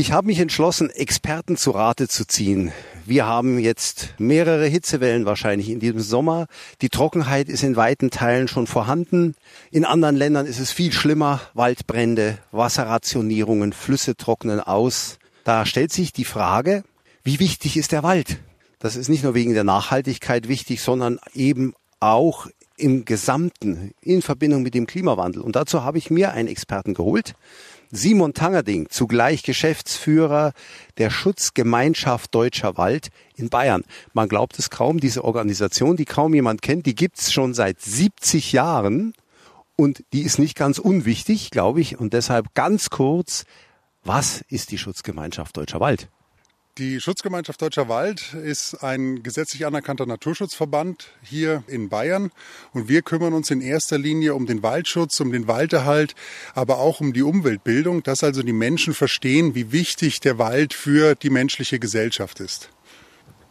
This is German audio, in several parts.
Ich habe mich entschlossen, Experten zu Rate zu ziehen. Wir haben jetzt mehrere Hitzewellen wahrscheinlich in diesem Sommer. Die Trockenheit ist in weiten Teilen schon vorhanden. In anderen Ländern ist es viel schlimmer. Waldbrände, Wasserrationierungen, Flüsse trocknen aus. Da stellt sich die Frage, wie wichtig ist der Wald? Das ist nicht nur wegen der Nachhaltigkeit wichtig, sondern eben auch im Gesamten in Verbindung mit dem Klimawandel. Und dazu habe ich mir einen Experten geholt, Simon Tangerding, zugleich Geschäftsführer der Schutzgemeinschaft Deutscher Wald in Bayern. Man glaubt es kaum, diese Organisation, die kaum jemand kennt, die gibt's schon seit 70 Jahren und die ist nicht ganz unwichtig, glaube ich. Und deshalb ganz kurz, was ist die Schutzgemeinschaft Deutscher Wald? Die Schutzgemeinschaft Deutscher Wald ist ein gesetzlich anerkannter Naturschutzverband hier in Bayern und wir kümmern uns in erster Linie um den Waldschutz, um den Walderhalt, aber auch um die Umweltbildung, dass also die Menschen verstehen, wie wichtig der Wald für die menschliche Gesellschaft ist.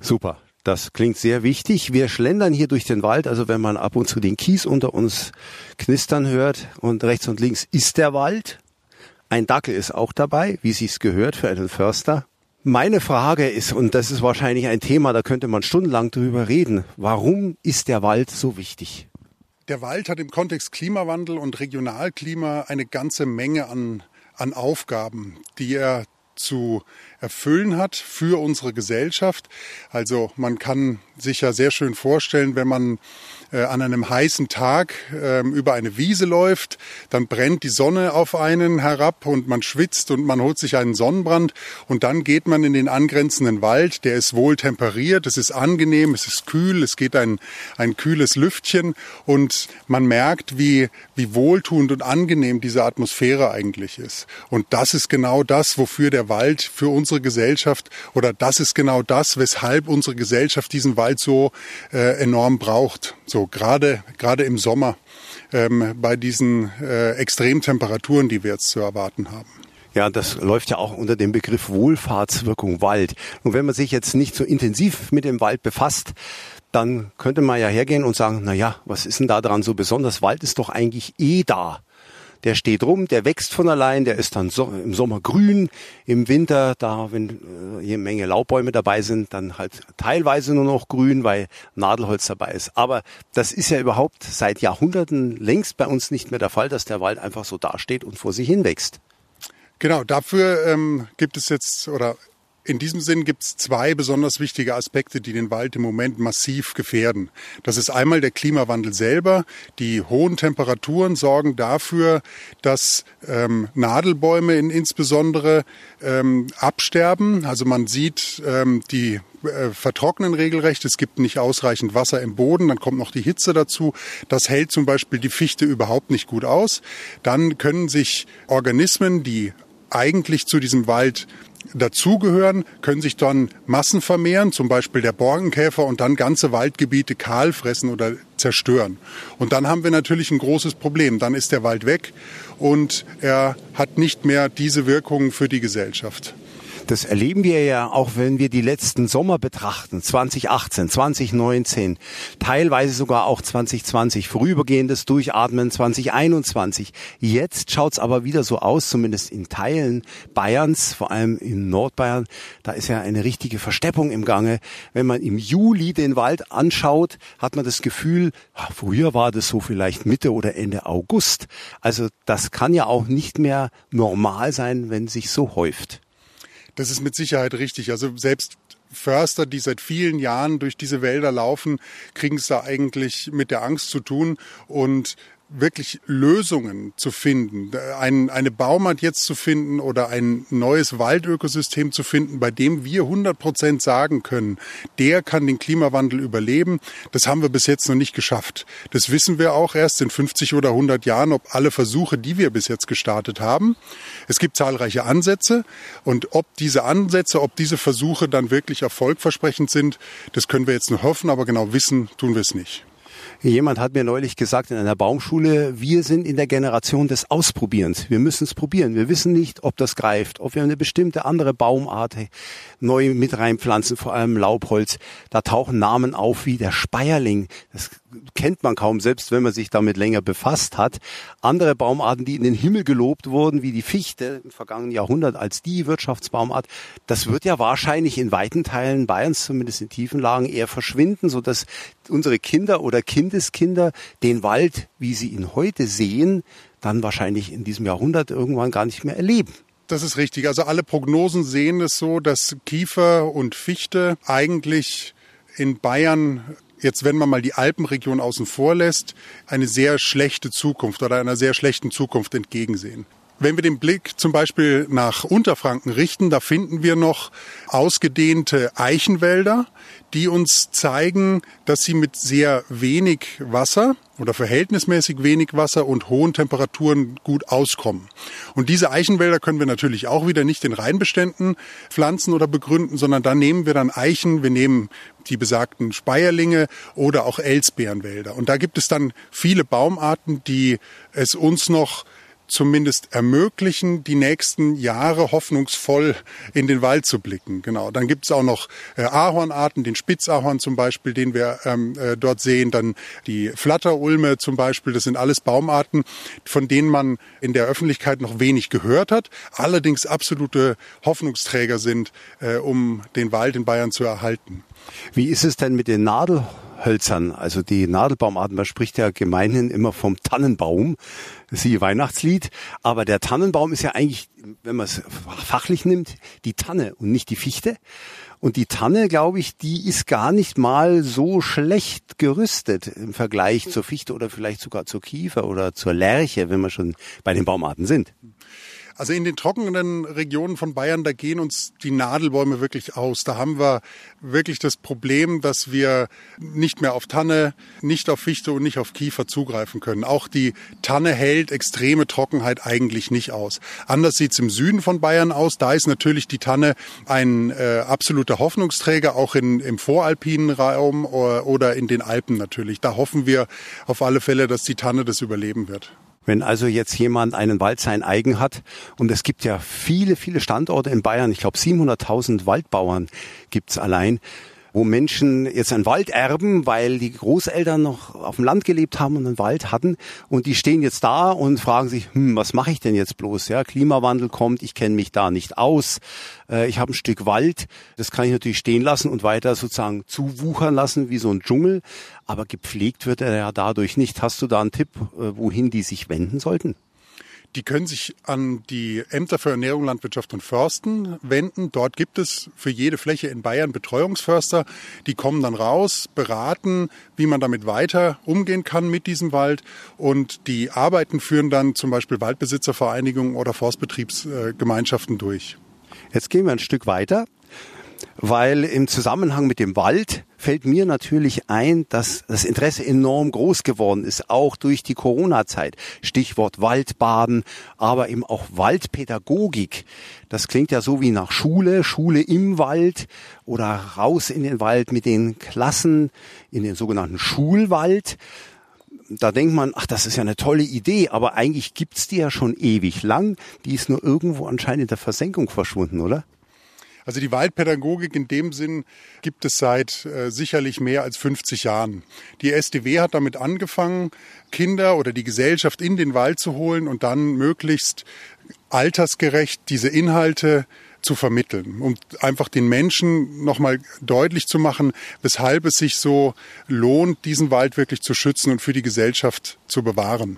Super. Das klingt sehr wichtig. Wir schlendern hier durch den Wald. Also wenn man ab und zu den Kies unter uns knistern hört und rechts und links ist der Wald. Ein Dackel ist auch dabei, wie sich's gehört für einen Förster. Meine Frage ist, und das ist wahrscheinlich ein Thema, da könnte man stundenlang drüber reden, warum ist der Wald so wichtig? Der Wald hat im Kontext Klimawandel und Regionalklima eine ganze Menge an, an Aufgaben, die er zu erfüllen hat für unsere Gesellschaft. Also man kann sich ja sehr schön vorstellen, wenn man äh, an einem heißen Tag äh, über eine Wiese läuft, dann brennt die Sonne auf einen herab und man schwitzt und man holt sich einen Sonnenbrand und dann geht man in den angrenzenden Wald, der ist wohl temperiert, es ist angenehm, es ist kühl, es geht ein, ein kühles Lüftchen und man merkt, wie, wie wohltuend und angenehm diese Atmosphäre eigentlich ist. Und das ist genau das, wofür der Wald für unsere Gesellschaft oder das ist genau das, weshalb unsere Gesellschaft diesen Wald so äh, enorm braucht. So gerade gerade im Sommer ähm, bei diesen äh, Extremtemperaturen, die wir jetzt zu erwarten haben. Ja, das läuft ja auch unter dem Begriff Wohlfahrtswirkung Wald. Und wenn man sich jetzt nicht so intensiv mit dem Wald befasst, dann könnte man ja hergehen und sagen, na ja, was ist denn da dran so besonders? Wald ist doch eigentlich eh da der steht rum, der wächst von allein, der ist dann so, im Sommer grün, im Winter, da wenn äh, eine Menge Laubbäume dabei sind, dann halt teilweise nur noch grün, weil Nadelholz dabei ist. Aber das ist ja überhaupt seit Jahrhunderten längst bei uns nicht mehr der Fall, dass der Wald einfach so dasteht und vor sich hin wächst. Genau, dafür ähm, gibt es jetzt oder in diesem Sinn gibt es zwei besonders wichtige Aspekte, die den Wald im Moment massiv gefährden. Das ist einmal der Klimawandel selber. Die hohen Temperaturen sorgen dafür, dass ähm, Nadelbäume in, insbesondere ähm, absterben. Also man sieht, ähm, die äh, vertrocknen regelrecht. Es gibt nicht ausreichend Wasser im Boden. Dann kommt noch die Hitze dazu. Das hält zum Beispiel die Fichte überhaupt nicht gut aus. Dann können sich Organismen, die eigentlich zu diesem Wald dazugehören, können sich dann Massen vermehren, zum Beispiel der Borkenkäfer und dann ganze Waldgebiete kahl fressen oder zerstören. Und dann haben wir natürlich ein großes Problem. Dann ist der Wald weg und er hat nicht mehr diese Wirkung für die Gesellschaft. Das erleben wir ja auch, wenn wir die letzten Sommer betrachten, 2018, 2019, teilweise sogar auch 2020, vorübergehendes Durchatmen 2021. Jetzt schaut's aber wieder so aus, zumindest in Teilen Bayerns, vor allem in Nordbayern, da ist ja eine richtige Versteppung im Gange. Wenn man im Juli den Wald anschaut, hat man das Gefühl, früher war das so vielleicht Mitte oder Ende August. Also das kann ja auch nicht mehr normal sein, wenn sich so häuft. Das ist mit Sicherheit richtig. Also selbst Förster, die seit vielen Jahren durch diese Wälder laufen, kriegen es da eigentlich mit der Angst zu tun. Und wirklich Lösungen zu finden, ein, eine Baumart jetzt zu finden oder ein neues Waldökosystem zu finden, bei dem wir 100 Prozent sagen können, der kann den Klimawandel überleben, das haben wir bis jetzt noch nicht geschafft. Das wissen wir auch erst in 50 oder 100 Jahren, ob alle Versuche, die wir bis jetzt gestartet haben. Es gibt zahlreiche Ansätze und ob diese Ansätze, ob diese Versuche dann wirklich erfolgversprechend sind, das können wir jetzt nur hoffen, aber genau wissen tun wir es nicht. Jemand hat mir neulich gesagt in einer Baumschule, wir sind in der Generation des Ausprobierens. Wir müssen es probieren. Wir wissen nicht, ob das greift, ob wir eine bestimmte andere Baumart neu mit reinpflanzen, vor allem Laubholz. Da tauchen Namen auf wie der Speierling. Das kennt man kaum, selbst wenn man sich damit länger befasst hat. Andere Baumarten, die in den Himmel gelobt wurden, wie die Fichte im vergangenen Jahrhundert als die Wirtschaftsbaumart, das wird ja wahrscheinlich in weiten Teilen Bayerns, zumindest in tiefen Lagen, eher verschwinden, so dass unsere Kinder oder Kindeskinder den Wald, wie sie ihn heute sehen, dann wahrscheinlich in diesem Jahrhundert irgendwann gar nicht mehr erleben. Das ist richtig. Also alle Prognosen sehen es so, dass Kiefer und Fichte eigentlich in Bayern jetzt, wenn man mal die Alpenregion außen vor lässt, eine sehr schlechte Zukunft oder einer sehr schlechten Zukunft entgegensehen. Wenn wir den Blick zum Beispiel nach Unterfranken richten, da finden wir noch ausgedehnte Eichenwälder, die uns zeigen, dass sie mit sehr wenig Wasser oder verhältnismäßig wenig Wasser und hohen Temperaturen gut auskommen. Und diese Eichenwälder können wir natürlich auch wieder nicht in Reinbeständen pflanzen oder begründen, sondern da nehmen wir dann Eichen, wir nehmen die besagten Speierlinge oder auch Elsbeerenwälder. Und da gibt es dann viele Baumarten, die es uns noch zumindest ermöglichen, die nächsten Jahre hoffnungsvoll in den Wald zu blicken. Genau. Dann gibt es auch noch äh, Ahornarten, den Spitzahorn zum Beispiel, den wir ähm, äh, dort sehen. Dann die Flatterulme zum Beispiel. Das sind alles Baumarten, von denen man in der Öffentlichkeit noch wenig gehört hat, allerdings absolute Hoffnungsträger sind, äh, um den Wald in Bayern zu erhalten. Wie ist es denn mit den Nadelhölzern? Also die Nadelbaumarten, man spricht ja gemeinhin immer vom Tannenbaum siehe Weihnachtslied. Aber der Tannenbaum ist ja eigentlich, wenn man es fachlich nimmt, die Tanne und nicht die Fichte. Und die Tanne, glaube ich, die ist gar nicht mal so schlecht gerüstet im Vergleich zur Fichte oder vielleicht sogar zur Kiefer oder zur Lerche, wenn wir schon bei den Baumarten sind. Also in den trockenen Regionen von Bayern, da gehen uns die Nadelbäume wirklich aus. Da haben wir wirklich das Problem, dass wir nicht mehr auf Tanne, nicht auf Fichte und nicht auf Kiefer zugreifen können. Auch die Tanne hält extreme Trockenheit eigentlich nicht aus. Anders sieht's im Süden von Bayern aus. Da ist natürlich die Tanne ein äh, absoluter Hoffnungsträger, auch in, im voralpinen Raum oder, oder in den Alpen natürlich. Da hoffen wir auf alle Fälle, dass die Tanne das überleben wird. Wenn also jetzt jemand einen Wald sein eigen hat, und es gibt ja viele, viele Standorte in Bayern, ich glaube 700.000 Waldbauern gibt's allein, wo Menschen jetzt einen Wald erben, weil die Großeltern noch auf dem Land gelebt haben und einen Wald hatten und die stehen jetzt da und fragen sich, hm, was mache ich denn jetzt bloß? Ja, Klimawandel kommt, ich kenne mich da nicht aus, äh, ich habe ein Stück Wald, das kann ich natürlich stehen lassen und weiter sozusagen zuwuchern lassen wie so ein Dschungel, aber gepflegt wird er ja dadurch nicht. Hast du da einen Tipp, äh, wohin die sich wenden sollten? Die können sich an die Ämter für Ernährung, Landwirtschaft und Försten wenden. Dort gibt es für jede Fläche in Bayern Betreuungsförster. Die kommen dann raus, beraten, wie man damit weiter umgehen kann mit diesem Wald. Und die Arbeiten führen dann zum Beispiel Waldbesitzervereinigungen oder Forstbetriebsgemeinschaften durch. Jetzt gehen wir ein Stück weiter weil im Zusammenhang mit dem Wald fällt mir natürlich ein, dass das Interesse enorm groß geworden ist, auch durch die Corona-Zeit. Stichwort Waldbaden, aber eben auch Waldpädagogik. Das klingt ja so wie nach Schule, Schule im Wald oder raus in den Wald mit den Klassen in den sogenannten Schulwald da denkt man, ach, das ist ja eine tolle Idee, aber eigentlich gibt's die ja schon ewig lang. Die ist nur irgendwo anscheinend in der Versenkung verschwunden, oder? Also die Waldpädagogik in dem Sinn gibt es seit äh, sicherlich mehr als 50 Jahren. Die SDW hat damit angefangen, Kinder oder die Gesellschaft in den Wald zu holen und dann möglichst altersgerecht diese Inhalte zu vermitteln, um einfach den Menschen nochmal deutlich zu machen, weshalb es sich so lohnt, diesen Wald wirklich zu schützen und für die Gesellschaft zu bewahren.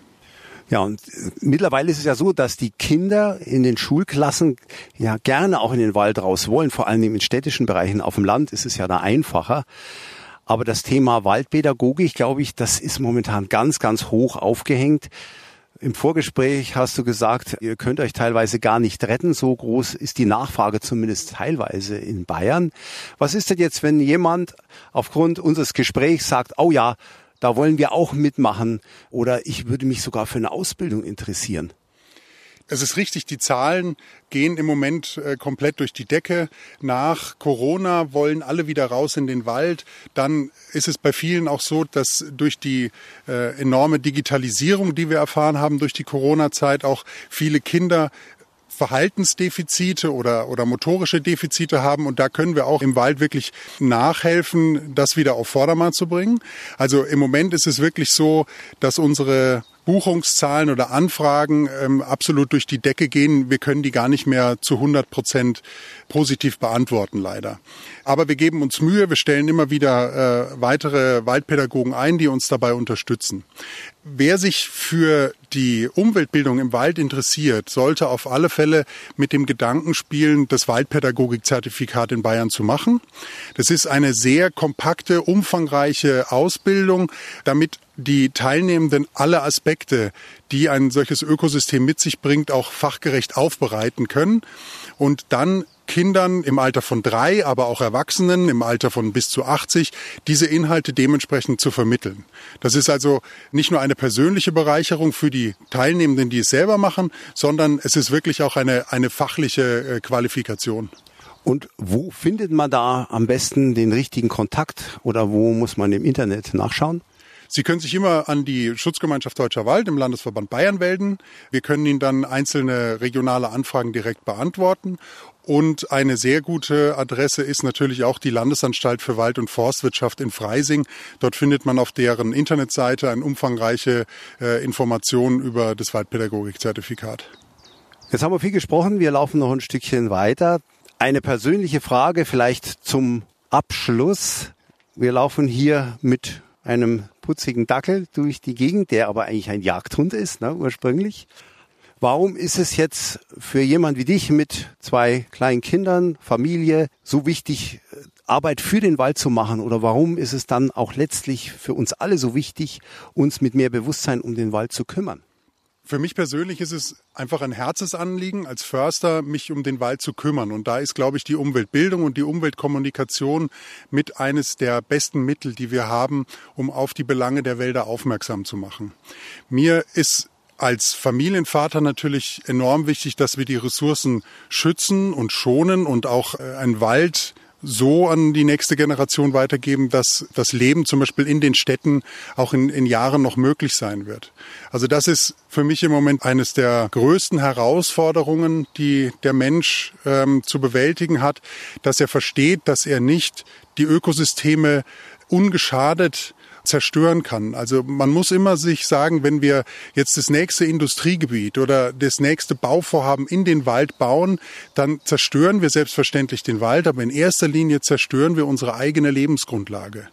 Ja, und äh, mittlerweile ist es ja so, dass die Kinder in den Schulklassen ja gerne auch in den Wald raus wollen, vor allem in städtischen Bereichen. Auf dem Land ist es ja da einfacher. Aber das Thema Waldpädagogik, glaube ich, das ist momentan ganz, ganz hoch aufgehängt. Im Vorgespräch hast du gesagt, ihr könnt euch teilweise gar nicht retten. So groß ist die Nachfrage zumindest teilweise in Bayern. Was ist denn jetzt, wenn jemand aufgrund unseres Gesprächs sagt, oh ja, da wollen wir auch mitmachen oder ich würde mich sogar für eine Ausbildung interessieren. Es ist richtig, die Zahlen gehen im Moment äh, komplett durch die Decke. Nach Corona wollen alle wieder raus in den Wald. Dann ist es bei vielen auch so, dass durch die äh, enorme Digitalisierung, die wir erfahren haben durch die Corona-Zeit, auch viele Kinder Verhaltensdefizite oder, oder motorische Defizite haben. Und da können wir auch im Wald wirklich nachhelfen, das wieder auf Vordermann zu bringen. Also im Moment ist es wirklich so, dass unsere Buchungszahlen oder Anfragen ähm, absolut durch die Decke gehen. Wir können die gar nicht mehr zu 100 Prozent positiv beantworten, leider. Aber wir geben uns Mühe, wir stellen immer wieder äh, weitere Waldpädagogen ein, die uns dabei unterstützen. Wer sich für die Umweltbildung im Wald interessiert, sollte auf alle Fälle mit dem Gedanken spielen, das Waldpädagogikzertifikat in Bayern zu machen. Das ist eine sehr kompakte, umfangreiche Ausbildung, damit die Teilnehmenden alle Aspekte, die ein solches Ökosystem mit sich bringt, auch fachgerecht aufbereiten können und dann Kindern im Alter von drei, aber auch Erwachsenen im Alter von bis zu 80 diese Inhalte dementsprechend zu vermitteln. Das ist also nicht nur eine persönliche Bereicherung für die Teilnehmenden, die es selber machen, sondern es ist wirklich auch eine, eine fachliche äh, Qualifikation. Und wo findet man da am besten den richtigen Kontakt oder wo muss man im Internet nachschauen? Sie können sich immer an die Schutzgemeinschaft Deutscher Wald im Landesverband Bayern melden. Wir können Ihnen dann einzelne regionale Anfragen direkt beantworten. Und eine sehr gute Adresse ist natürlich auch die Landesanstalt für Wald- und Forstwirtschaft in Freising. Dort findet man auf deren Internetseite eine umfangreiche äh, Information über das Waldpädagogikzertifikat. Jetzt haben wir viel gesprochen. Wir laufen noch ein Stückchen weiter. Eine persönliche Frage vielleicht zum Abschluss. Wir laufen hier mit einem putzigen Dackel durch die Gegend, der aber eigentlich ein Jagdhund ist, ne, ursprünglich. Warum ist es jetzt für jemand wie dich mit zwei kleinen Kindern, Familie, so wichtig, äh, Arbeit für den Wald zu machen? Oder warum ist es dann auch letztlich für uns alle so wichtig, uns mit mehr Bewusstsein um den Wald zu kümmern? Für mich persönlich ist es einfach ein Herzensanliegen, als Förster mich um den Wald zu kümmern. Und da ist, glaube ich, die Umweltbildung und die Umweltkommunikation mit eines der besten Mittel, die wir haben, um auf die Belange der Wälder aufmerksam zu machen. Mir ist als Familienvater natürlich enorm wichtig, dass wir die Ressourcen schützen und schonen und auch äh, ein Wald so an die nächste Generation weitergeben, dass das Leben zum Beispiel in den Städten auch in, in, Jahren noch möglich sein wird. Also das ist für mich im Moment eines der größten Herausforderungen, die der Mensch ähm, zu bewältigen hat, dass er versteht, dass er nicht die Ökosysteme ungeschadet zerstören kann. Also man muss immer sich sagen, wenn wir jetzt das nächste Industriegebiet oder das nächste Bauvorhaben in den Wald bauen, dann zerstören wir selbstverständlich den Wald, aber in erster Linie zerstören wir unsere eigene Lebensgrundlage.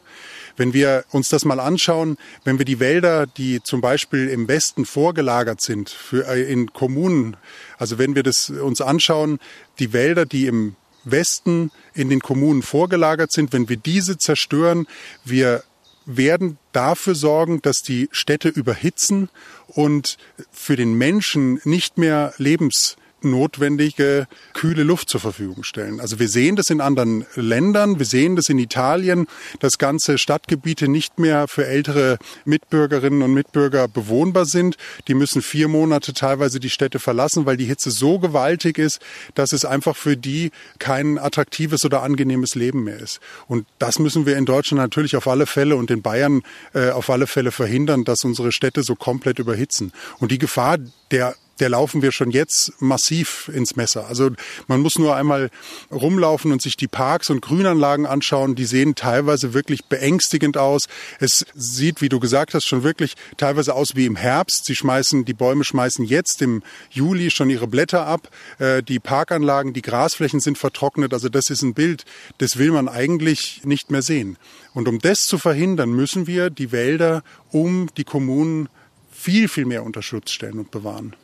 Wenn wir uns das mal anschauen, wenn wir die Wälder, die zum Beispiel im Westen vorgelagert sind, für, äh, in Kommunen, also wenn wir das uns anschauen, die Wälder, die im Westen in den Kommunen vorgelagert sind, wenn wir diese zerstören, wir werden dafür sorgen, dass die Städte überhitzen und für den Menschen nicht mehr lebens notwendige kühle Luft zur Verfügung stellen. Also wir sehen das in anderen Ländern, wir sehen das in Italien, dass ganze Stadtgebiete nicht mehr für ältere Mitbürgerinnen und Mitbürger bewohnbar sind. Die müssen vier Monate teilweise die Städte verlassen, weil die Hitze so gewaltig ist, dass es einfach für die kein attraktives oder angenehmes Leben mehr ist. Und das müssen wir in Deutschland natürlich auf alle Fälle und in Bayern äh, auf alle Fälle verhindern, dass unsere Städte so komplett überhitzen. Und die Gefahr der der laufen wir schon jetzt massiv ins Messer. Also man muss nur einmal rumlaufen und sich die Parks und Grünanlagen anschauen. Die sehen teilweise wirklich beängstigend aus. Es sieht, wie du gesagt hast, schon wirklich teilweise aus wie im Herbst. Sie schmeißen, die Bäume schmeißen jetzt im Juli schon ihre Blätter ab. Äh, die Parkanlagen, die Grasflächen sind vertrocknet. Also das ist ein Bild, das will man eigentlich nicht mehr sehen. Und um das zu verhindern, müssen wir die Wälder um die Kommunen viel, viel mehr unter Schutz stellen und bewahren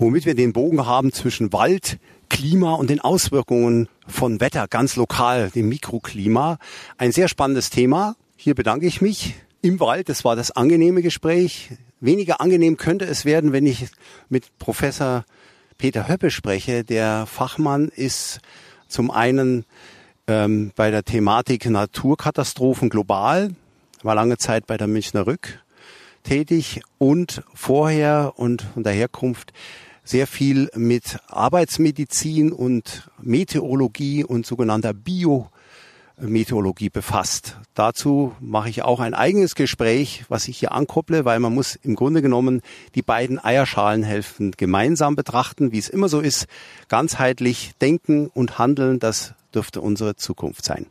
womit wir den Bogen haben zwischen Wald, Klima und den Auswirkungen von Wetter, ganz lokal, dem Mikroklima. Ein sehr spannendes Thema. Hier bedanke ich mich im Wald. Das war das angenehme Gespräch. Weniger angenehm könnte es werden, wenn ich mit Professor Peter Höppe spreche. Der Fachmann ist zum einen ähm, bei der Thematik Naturkatastrophen global, war lange Zeit bei der Münchner Rück tätig und vorher und von der Herkunft sehr viel mit Arbeitsmedizin und Meteorologie und sogenannter Bio Meteorologie befasst. Dazu mache ich auch ein eigenes Gespräch, was ich hier ankopple, weil man muss im Grunde genommen die beiden Eierschalenhälften gemeinsam betrachten, wie es immer so ist, ganzheitlich denken und handeln, das dürfte unsere Zukunft sein.